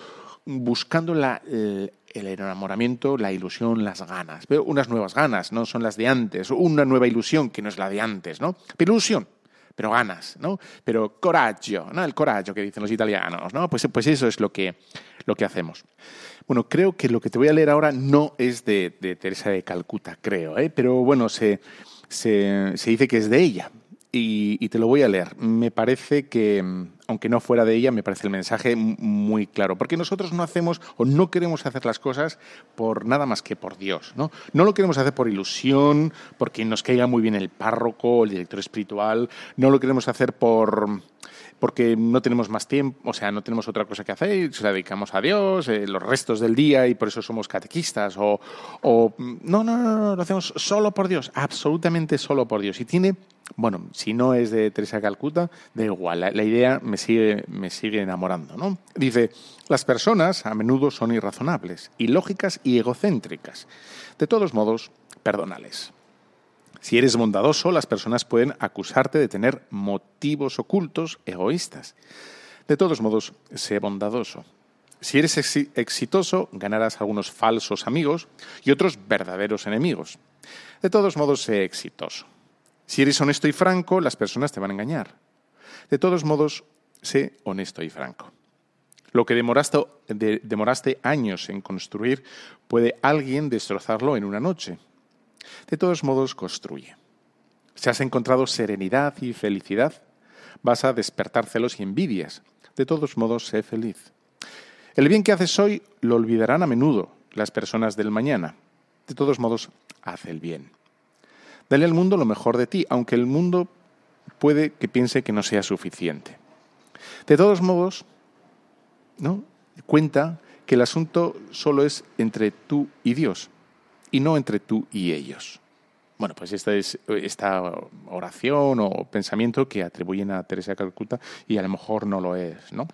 buscando la, el, enamoramiento, la ilusión, las ganas. Veo unas nuevas ganas, no son las de antes, una nueva ilusión que no es la de antes, ¿no? Pero ilusión, pero ganas, ¿no? Pero coraggio, ¿no? El coraggio que dicen los italianos, ¿no? Pues, pues eso es lo que, lo que hacemos. Bueno, creo que lo que te voy a leer ahora no es de, Teresa de Calcuta, creo, ¿eh? pero bueno, se, se, dice que es de ella. Y, te lo voy a leer. Me parece que, aunque no fuera de ella, me parece el mensaje muy claro. Porque nosotros no hacemos o no queremos hacer las cosas por nada más que por Dios. No, no lo queremos hacer por ilusión, porque nos caiga muy bien el párroco, el director espiritual. No lo queremos hacer por porque no tenemos más tiempo, o sea, no tenemos otra cosa que hacer, se la dedicamos a Dios, eh, los restos del día y por eso somos catequistas, o, o no, no, no, no, lo hacemos solo por Dios, absolutamente solo por Dios. Y tiene, bueno, si no es de Teresa Calcuta, da igual, la, idea me sigue, me sigue enamorando, ¿no? Dice, las personas a menudo son irrazonables, ilógicas y egocéntricas. De todos modos, perdonales. Si eres bondadoso, las personas pueden acusarte de tener motivos ocultos egoístas. De todos modos, sé bondadoso. Si eres exitoso, ganarás algunos falsos amigos y otros verdaderos enemigos. De todos modos, sé exitoso. Si eres honesto y franco, las personas te van a engañar. De todos modos, sé honesto y franco. Lo que demoraste, años en construir, puede alguien destrozarlo en una noche. De todos modos, construye. Si has encontrado serenidad y felicidad, vas a despertar celos y envidias. De todos modos, sé feliz. El bien que haces hoy lo olvidarán a menudo las personas del mañana. De todos modos, haz el bien. Dale al mundo lo mejor de ti, aunque el mundo puede que piense que no sea suficiente. De todos modos, ¿no? Cuenta que el asunto solo es entre tú y Dios y no entre tú y ellos. Bueno, pues esta es esta oración o pensamiento que atribuyen a Teresa de Calcuta y a lo mejor no lo es, ¿no?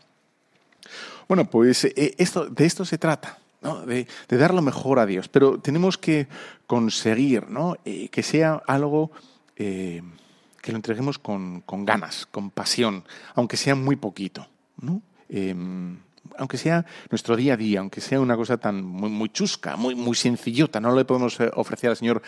Bueno, pues eh, esto, de esto se trata, de, dar lo mejor a Dios, pero tenemos que conseguir ¿no? Eh, que sea algo eh, que lo entreguemos con, con, ganas, con pasión, aunque sea muy poquito. ¿no? Em, aunque sea nuestro día a día, aunque sea una cosa tan muy, muy chusca, muy, muy sencillota, no le podemos eh, ofrecer al Señor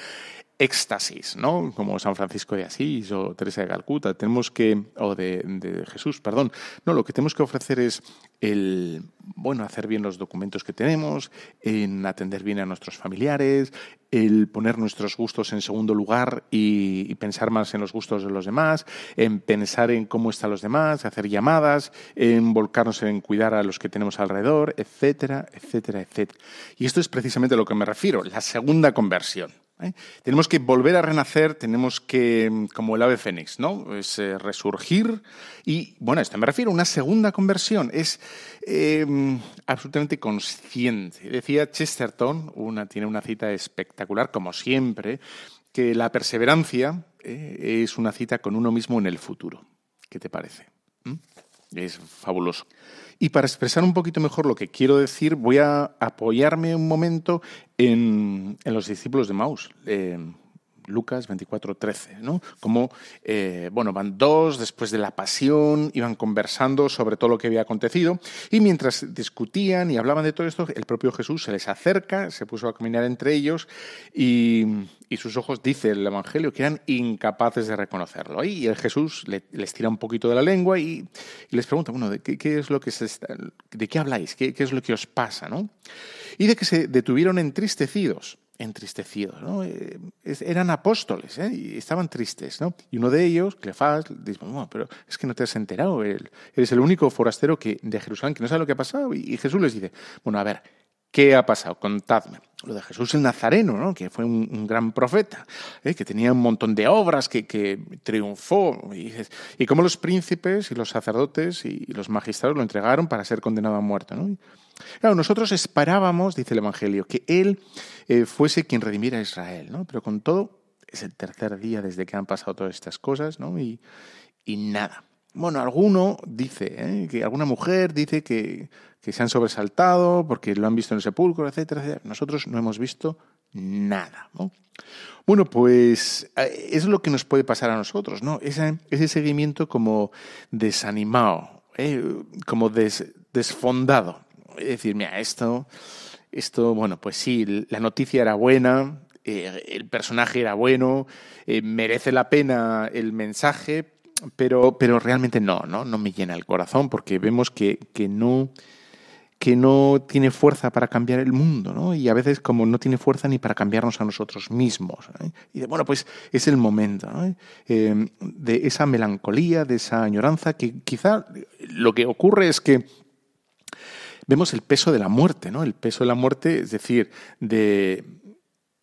éxtasis, ¿no? Como San Francisco de Asís o Teresa de Calcuta, tenemos que, o de, Jesús, perdón. No, lo que tenemos que ofrecer es el, bueno, hacer bien los documentos que tenemos, en atender bien a nuestros familiares, el poner nuestros gustos en segundo lugar y, pensar más en los gustos de los demás, en pensar en cómo están los demás, hacer llamadas, en volcarnos en cuidar a los que tenemos alrededor, etcétera, etcétera, etcétera. Y esto es precisamente a lo que me refiero, la segunda conversión. ¿Eh? Tenemos que volver a renacer, tenemos que, como el ave fénix, ¿no? Es eh, resurgir. Y, bueno, a esto me refiero, una segunda conversión es em, absolutamente consciente. Decía Chesterton, tiene una cita espectacular, como siempre, que la perseverancia eh, es una cita con uno mismo en el futuro. ¿Qué te parece? ¿Mm? Es fabuloso. Y para expresar un poquito mejor lo que quiero decir, voy a apoyarme un momento en, los discípulos de Maus. Eh, Lucas 24, 13, ¿no? Como, eh, bueno, van dos después de la pasión, iban conversando sobre todo lo que había acontecido, y mientras discutían y hablaban de todo esto, el propio Jesús se les acerca, se puso a caminar entre ellos, y, y sus ojos, dice el Evangelio, que eran incapaces de reconocerlo. Y el Jesús les tira un poquito de la lengua y, les pregunta, bueno, ¿de qué, es lo que se de qué habláis? ¿Qué, es lo que os pasa? ¿no? Y de que se detuvieron entristecidos entristecidos, ¿no? Eh, eran apóstoles ¿eh? y estaban tristes, ¿no? Y uno de ellos, Clefás, dice, bueno, pero es que no te has enterado, eres el único forastero que, de Jerusalén que no sabe lo que ha pasado. Y Jesús les dice, bueno, a ver, ¿Qué ha pasado? Contadme. Lo de Jesús el Nazareno, ¿no? que fue un, gran profeta, ¿eh? que tenía un montón de obras, que, triunfó. Y, y cómo los príncipes y los sacerdotes y los magistrados lo entregaron para ser condenado a muerte. Claro, nosotros esperábamos, dice el Evangelio, que Él eh, fuese quien redimiera a Israel, ¿no? pero con todo es el tercer día desde que han pasado todas estas cosas y nada. Bueno, alguno dice, ¿eh? que alguna mujer dice que, se han sobresaltado porque lo han visto en el sepulcro, etcétera, etcétera. Nosotros no hemos visto nada. Bueno, pues eh, es lo que nos puede pasar a nosotros, ¿no? Ese, seguimiento como desanimado, ¿eh? como desfondado. Es decir, mira, esto, esto, bueno, pues sí, la noticia era buena, el personaje era bueno, merece la pena el mensaje, pero, pero realmente no, no, no me llena el corazón porque vemos que, que no que no tiene fuerza para cambiar el mundo, ¿no? Y a veces como no tiene fuerza ni para cambiarnos a nosotros mismos. Y de, bueno, pues es el momento eh, de esa melancolía, de esa añoranza, que quizá lo que ocurre es que vemos el peso de la muerte, ¿no? El peso de la muerte, es decir, de,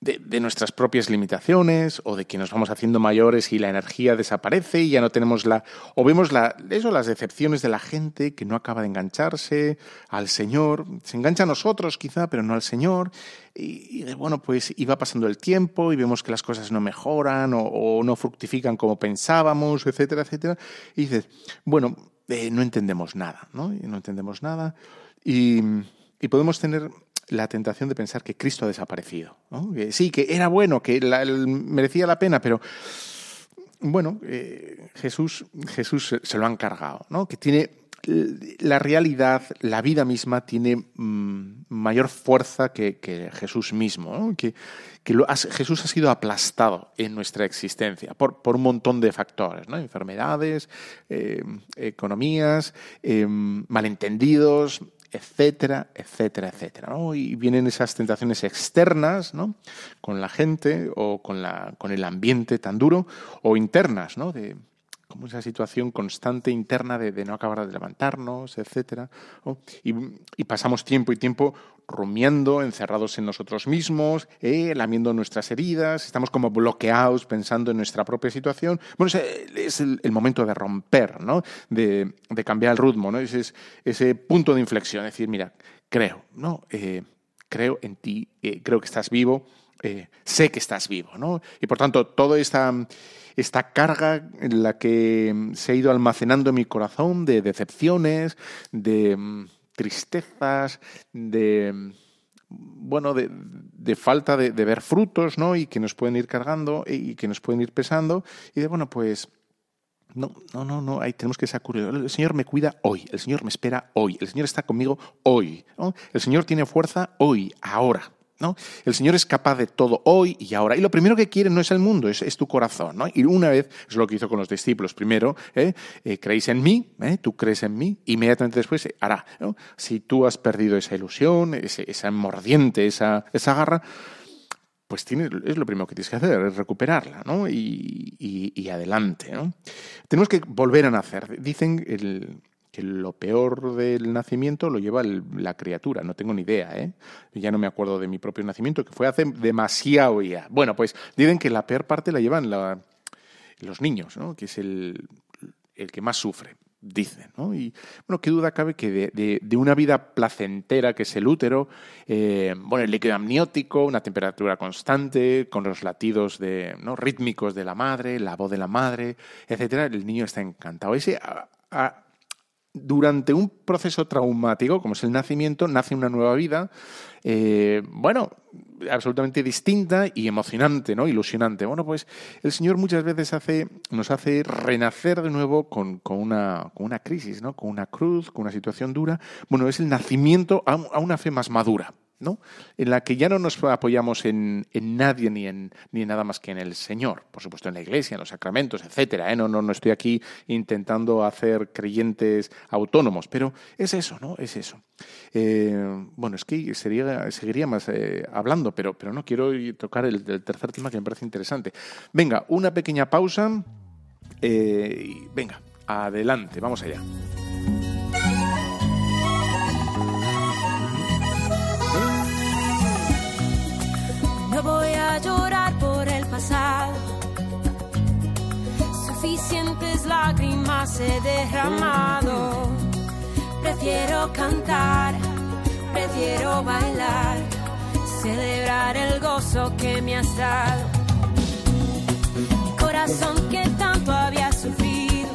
de, nuestras propias limitaciones o de que nos vamos haciendo mayores y la energía desaparece y ya no tenemos la... o vemos la, eso, las decepciones de la gente que no acaba de engancharse al Señor, se engancha a nosotros quizá, pero no al Señor, y, bueno, pues iba pasando el tiempo y vemos que las cosas no mejoran o, no fructifican como pensábamos, etcétera, etcétera, y dices, bueno, eh, no entendemos nada, ¿no? No entendemos nada. Y, y podemos tener la tentación de pensar que Cristo ha desaparecido. sí, que era bueno, que merecía la pena, pero bueno, eh, Jesús, Jesús se lo han cargado, ¿no? que tiene la realidad, la vida misma tiene mm, mayor fuerza que, Jesús mismo, que, Jesús ha sido aplastado en nuestra existencia por, por un montón de factores, ¿no? enfermedades, eh, economías, eh, malentendidos, etcétera, etcétera, etcétera. Y vienen esas tentaciones externas, ¿no? Con la gente o con, la, con el ambiente tan duro, o internas, ¿no? De, esa situación constante interna de, no acabar de levantarnos, etcétera. Y, pasamos tiempo y tiempo rumiando, encerrados en nosotros mismos, eh, lamiendo nuestras heridas, estamos como bloqueados pensando en nuestra propia situación. Bueno, es el, momento de romper, ¿no? de, cambiar el ritmo, ¿no? ese, punto de inflexión, decir, mira, creo, ¿no? Eh, creo en ti, eh, creo que estás vivo, sé que estás vivo, ¿no? Y por tanto, toda esta, esta carga en la que se ha ido almacenando en mi corazón de decepciones, de mm, tristezas, de mm, bueno, de, falta de, ver frutos, ¿no? Y que nos pueden ir cargando y que nos pueden ir pesando. Y de, bueno, pues no, no, no, no, ahí tenemos que curiosos. El Señor me cuida hoy, el Señor me espera hoy, el Señor está conmigo hoy, el Señor tiene fuerza hoy, ahora. ¿No? El Señor es capaz de todo hoy y ahora. Y lo primero que quiere no es el mundo, es, tu corazón. ¿no? Y una vez, es lo que hizo con los discípulos. Primero, ¿eh? Eh, creéis en mí, ¿eh? tú crees en mí, inmediatamente después hará. Si tú has perdido esa ilusión, esa mordiente, esa, esa garra, pues es lo primero que tienes que hacer, es recuperarla, ¿no? Y, y, adelante. Tenemos que volver a nacer. Dicen el, que lo peor del nacimiento lo lleva la criatura. No tengo ni idea, ¿eh? Ya no me acuerdo de mi propio nacimiento, que fue hace demasiado ya. Bueno, pues dicen que la peor parte la llevan los niños, ¿no? Que es el, el que más sufre dicen. ¿no? Y bueno, qué duda cabe que de, una vida placentera que es el útero, eh, bueno, el líquido amniótico, una temperatura constante, con los latidos de, ¿no? rítmicos de la madre, la voz de la madre, etcétera, el niño está encantado. Ese, durante un proceso traumático, como es el nacimiento, nace una nueva vida, eh, bueno, absolutamente distinta y emocionante, ¿no? Ilusionante. Bueno, pues el Señor muchas veces hace, nos hace renacer de nuevo con, una, con una crisis, ¿no? Con una cruz, con una situación dura. Bueno, es el nacimiento a una fe más madura. ¿No? en la que ya no nos apoyamos en, nadie ni en, ni nada más que en el Señor, por supuesto en la Iglesia, en los sacramentos, etcétera. ¿eh? No, no, no estoy aquí intentando hacer creyentes autónomos, pero es eso, ¿no? Es eso. Eh, bueno, es que sería, seguiría más eh, hablando, pero, pero no quiero tocar el, el, tercer tema que me parece interesante. Venga, una pequeña pausa. venga, adelante, vamos allá. Lágrimas he derramado. Prefiero cantar, prefiero bailar, celebrar el gozo que me has dado. Mi corazón que tanto había sufrido,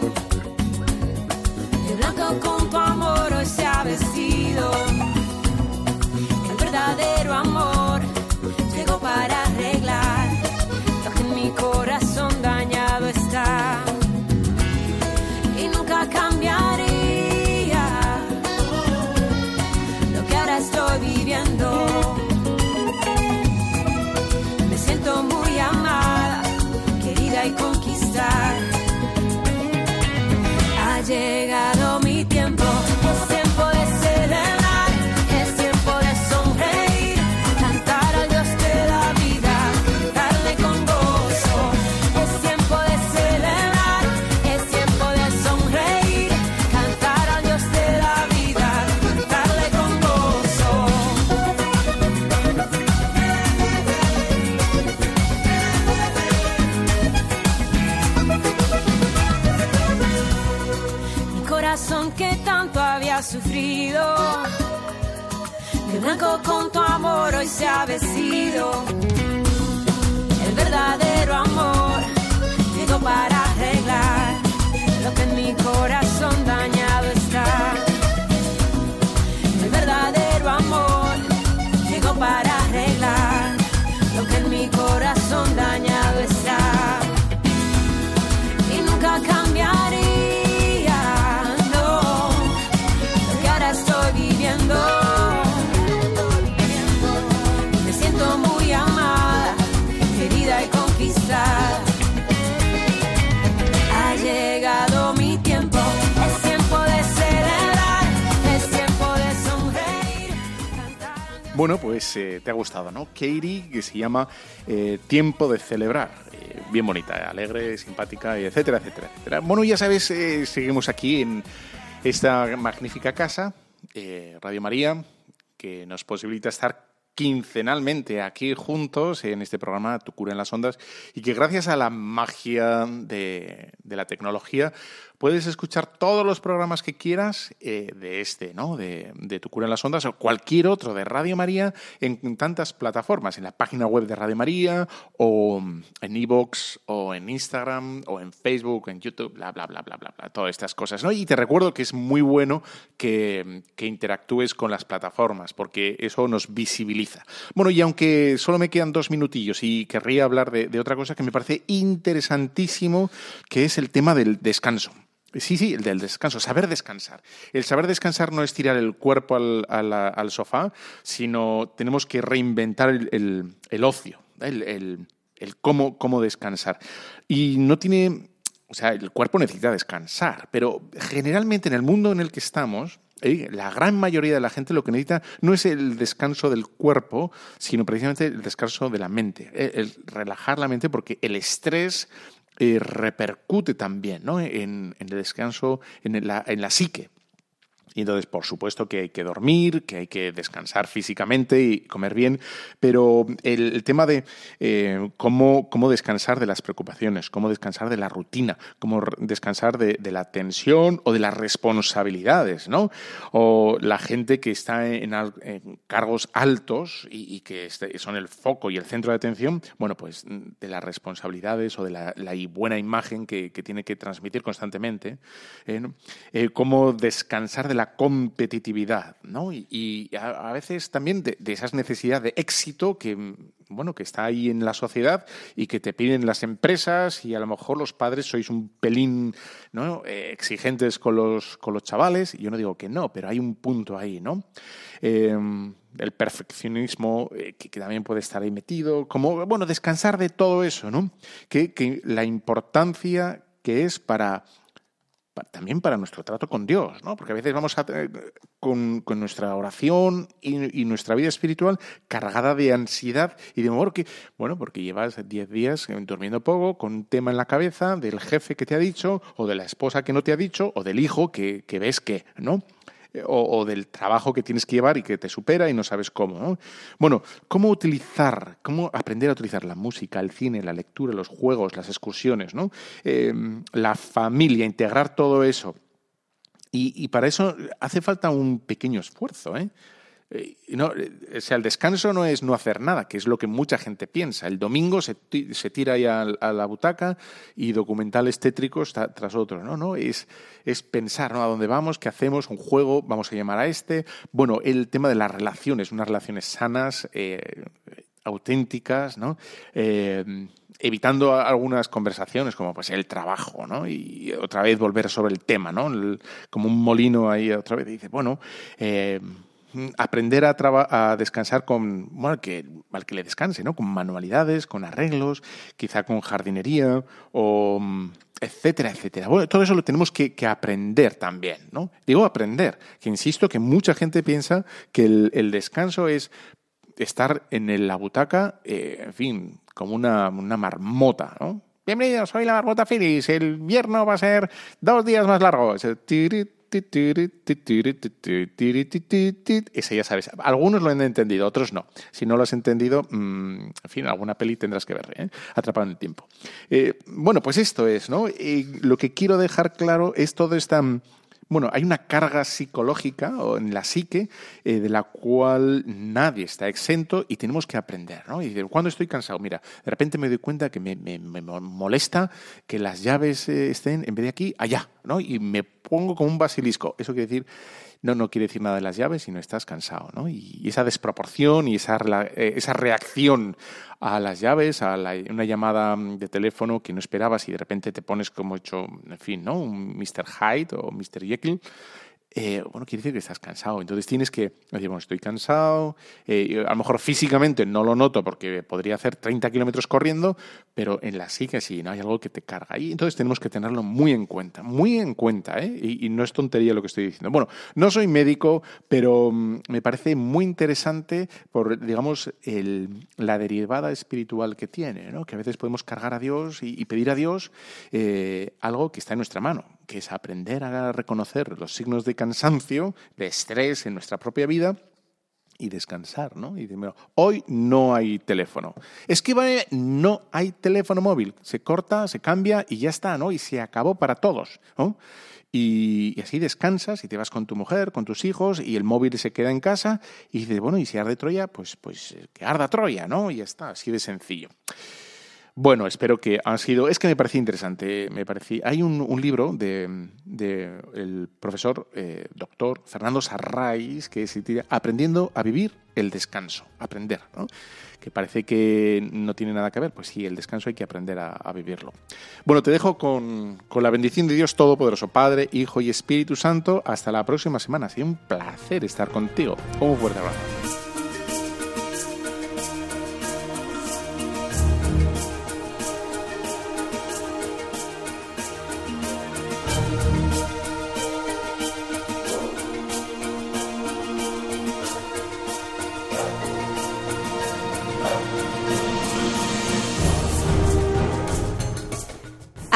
blanco con tu amor sufrido. De blanco con tu amor hoy se ha vestido. El verdadero amor llegó para arreglar lo que en mi corazón dañado Bueno, pues eh, te ha gustado, ¿no? Katie, que se llama eh, Tiempo de celebrar. Eh, bien bonita, alegre, simpática, etcétera, etcétera, etcétera. Bueno, ya sabes, seguimos aquí en esta magnífica casa Radio María, que nos posibilita estar quincenalmente aquí juntos en este programa Tu cura en las ondas y que gracias a la magia de la tecnología Puedes escuchar todos los programas que quieras eh, de este, ¿no? De, Tu Cura en las Ondas o cualquier otro de Radio María en, tantas plataformas, en la página web de Radio María o en Evox o en Instagram o en Facebook, en YouTube, bla, bla, bla, bla, bla, bla, todas estas cosas, ¿no? Y te recuerdo que es muy bueno que, interactúes con las plataformas porque eso nos visibiliza. Bueno, y aunque solo me quedan dos minutillos y querría hablar de otra cosa que me parece interesantísimo, que es el tema del descanso. Sí, sí, el del descanso, saber descansar. El saber descansar no es tirar el cuerpo al, sofá, sino tenemos que reinventar el, ocio, el, cómo, cómo descansar. Y no tiene, o sea, el cuerpo necesita descansar, pero generalmente en el mundo en el que estamos, ¿eh? la gran mayoría de la gente lo que necesita no es el descanso del cuerpo, sino precisamente el descanso de la mente, el relajar la mente porque el estrés repercute también ¿no? en, el descanso, en la, en la psique. Y entonces, por supuesto que hay que dormir, que hay que descansar físicamente y comer bien, pero el, tema de eh, cómo, cómo descansar de las preocupaciones, cómo descansar de la rutina, cómo descansar de, la tensión o de las responsabilidades, ¿no? O la gente que está en, cargos altos y, que este- son el foco y el centro de atención, bueno, pues de las responsabilidades o de la, buena imagen que, tiene que transmitir constantemente, eh. Eh, cómo descansar de la competitividad, ¿no? Y, a, veces también de, de esas necesidades de éxito que, bueno, que está ahí en la sociedad y que te piden las empresas y a lo mejor los padres sois un pelín ¿no? Eh, exigentes con los, con los chavales. Yo no digo que no, pero hay un punto ahí, ¿no? Eh, el perfeccionismo eh, que, también puede estar ahí metido, como, bueno, descansar de todo eso, ¿no? Que, la importancia que es para pa- también para nuestro trato con Dios, ¿no? Porque a veces vamos a, eh, con, con nuestra oración y, y nuestra vida espiritual cargada de ansiedad y de amor que, bueno, porque llevas 10 días durmiendo poco, con un tema en la cabeza del jefe que te ha dicho, o de la esposa que no te ha dicho, o del hijo que, que ves que, ¿no? Eh, O, del trabajo que tienes que llevar y que te supera y no sabes cómo. ¿no? Bueno, ¿cómo utilizar, cómo aprender a utilizar la música, el cine, la lectura, los juegos, las excursiones, ¿no? Eh, la familia, integrar todo eso? Y, y para eso hace falta un pequeño esfuerzo, ¿eh? Eh, o sea, el descanso no es no hacer nada, que es lo que mucha gente piensa. El domingo se, se tira al- a, la butaca y documentales tétricos tras otros. No, no, es, es pensar ¿no? a dónde vamos, qué hacemos, un juego, vamos a llamar a este. Bueno, el tema de las relaciones, unas relaciones sanas, eh, auténticas, ¿no? Eh, evitando algunas conversaciones como pues el trabajo, ¿no? Y otra vez volver sobre el tema, ¿no? Como un molino ahí otra vez. Dice, bueno, aprender a, traba- a descansar con, bueno, que, al que le descanse, ¿no? Con manualidades, con arreglos, quizá con jardinería o mm, etcétera, etcétera. Bueno, todo eso lo tenemos que, aprender también, ¿no? Digo aprender, que insisto que mucha gente piensa que el, descanso es estar en la butaca, eh, en fin, como una, una marmota, ¿no? Bienvenidos, soy la marmota Phyllis. El invierno va a ser dos días más largo. Es Ese ya sabes. Algunos lo han entendido, otros no. Si no lo has entendido, mm, en fin, alguna peli tendrás que ver, ¿eh? Atrapado en el tiempo. Eh, bueno, pues esto es, ¿no? Lo que quiero dejar claro es todo esta bueno, hay una carga psicológica en la psique eh, de la cual nadie está exento y tenemos que aprender, ¿no? Y decir, cuando estoy cansado, mira, de repente me doy cuenta que me, me- me molesta que las llaves eh, estén en vez de aquí, allá, ¿no? Y me pongo como un basilisco. Eso quiere decir, no, no quiere decir nada de las llaves, sino estás cansado, ¿no? Y esa desproporción y esa, eh, esa reacción a las llaves, a la- una llamada mm, de teléfono que no esperabas y de repente te pones como hecho, en fin, ¿no? Un Mr. Hyde o Mr. Jekyll. Eh, bueno, quiere decir que estás cansado. Entonces tienes que decir, bueno, estoy cansado. eh, a lo mejor físicamente no lo noto porque podría hacer 30 kilómetros corriendo, pero en la psique sí, ¿no? Hay algo que te carga. Y entonces tenemos que tenerlo muy en cuenta, muy en cuenta, ¿eh? Y, no es tontería lo que estoy diciendo. Bueno, no soy médico, pero mm, me parece muy interesante por, digamos, el- la derivada espiritual que tiene, ¿no? Que a veces podemos cargar a Dios y, y pedir a Dios eh, algo que está en nuestra mano, que es aprender a reconocer los signos de cansancio, de estrés en nuestra propia vida y descansar, ¿no? Y decir, "Mira, hoy no hay teléfono. Es que no hay teléfono móvil. Se corta, se cambia y ya está, ¿no? Y se acabó para todos, ¿no? Y, y así descansas y te vas con tu mujer, con tus hijos y el móvil se queda en casa y dices, bueno, y si arde Troya, pues, pues eh, que arda Troya, ¿no? Y ya está, así de sencillo. Bueno, espero que ha sido. Es que me parecía interesante. Me parecía. Hay un, libro de, el profesor eh, doctor Fernando Sarrais que se titula Aprendiendo a vivir el descanso. Aprender, ¿no? Que parece que no tiene nada que ver. Pues sí, el descanso hay que aprender a, a vivirlo. Bueno, te dejo con, con la bendición de Dios Todopoderoso, Padre, Hijo y Espíritu Santo. Hasta la próxima semana. Ha sido un placer estar contigo. Un fuerte abrazo.